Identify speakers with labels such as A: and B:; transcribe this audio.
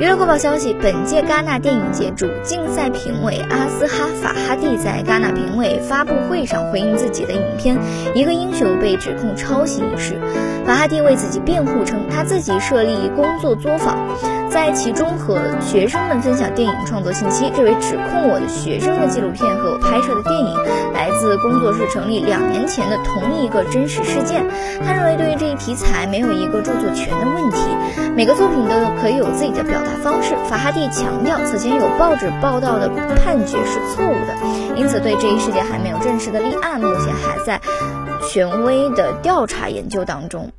A: 娱乐快报消息：本届戛纳电影节主竞赛评委阿斯哈·法哈蒂在戛纳评委发布会上回应自己的影片《一个英雄》被指控抄袭一事，法哈蒂为自己辩护称，他自己设立工作作坊，在其中和学生们分享电影创作信息。这位指控我的学生的纪录片和我拍摄的电影来自工作室成立两年前的同一个真实事件。他认为，对于这一题材没有一个著作权的问题，每个作品都可以有自己的表达。方式，法哈蒂强调，此前有报纸报道的判决是错误的，因此对这一事件还没有正式的立案，目前还在权威的调查研究当中。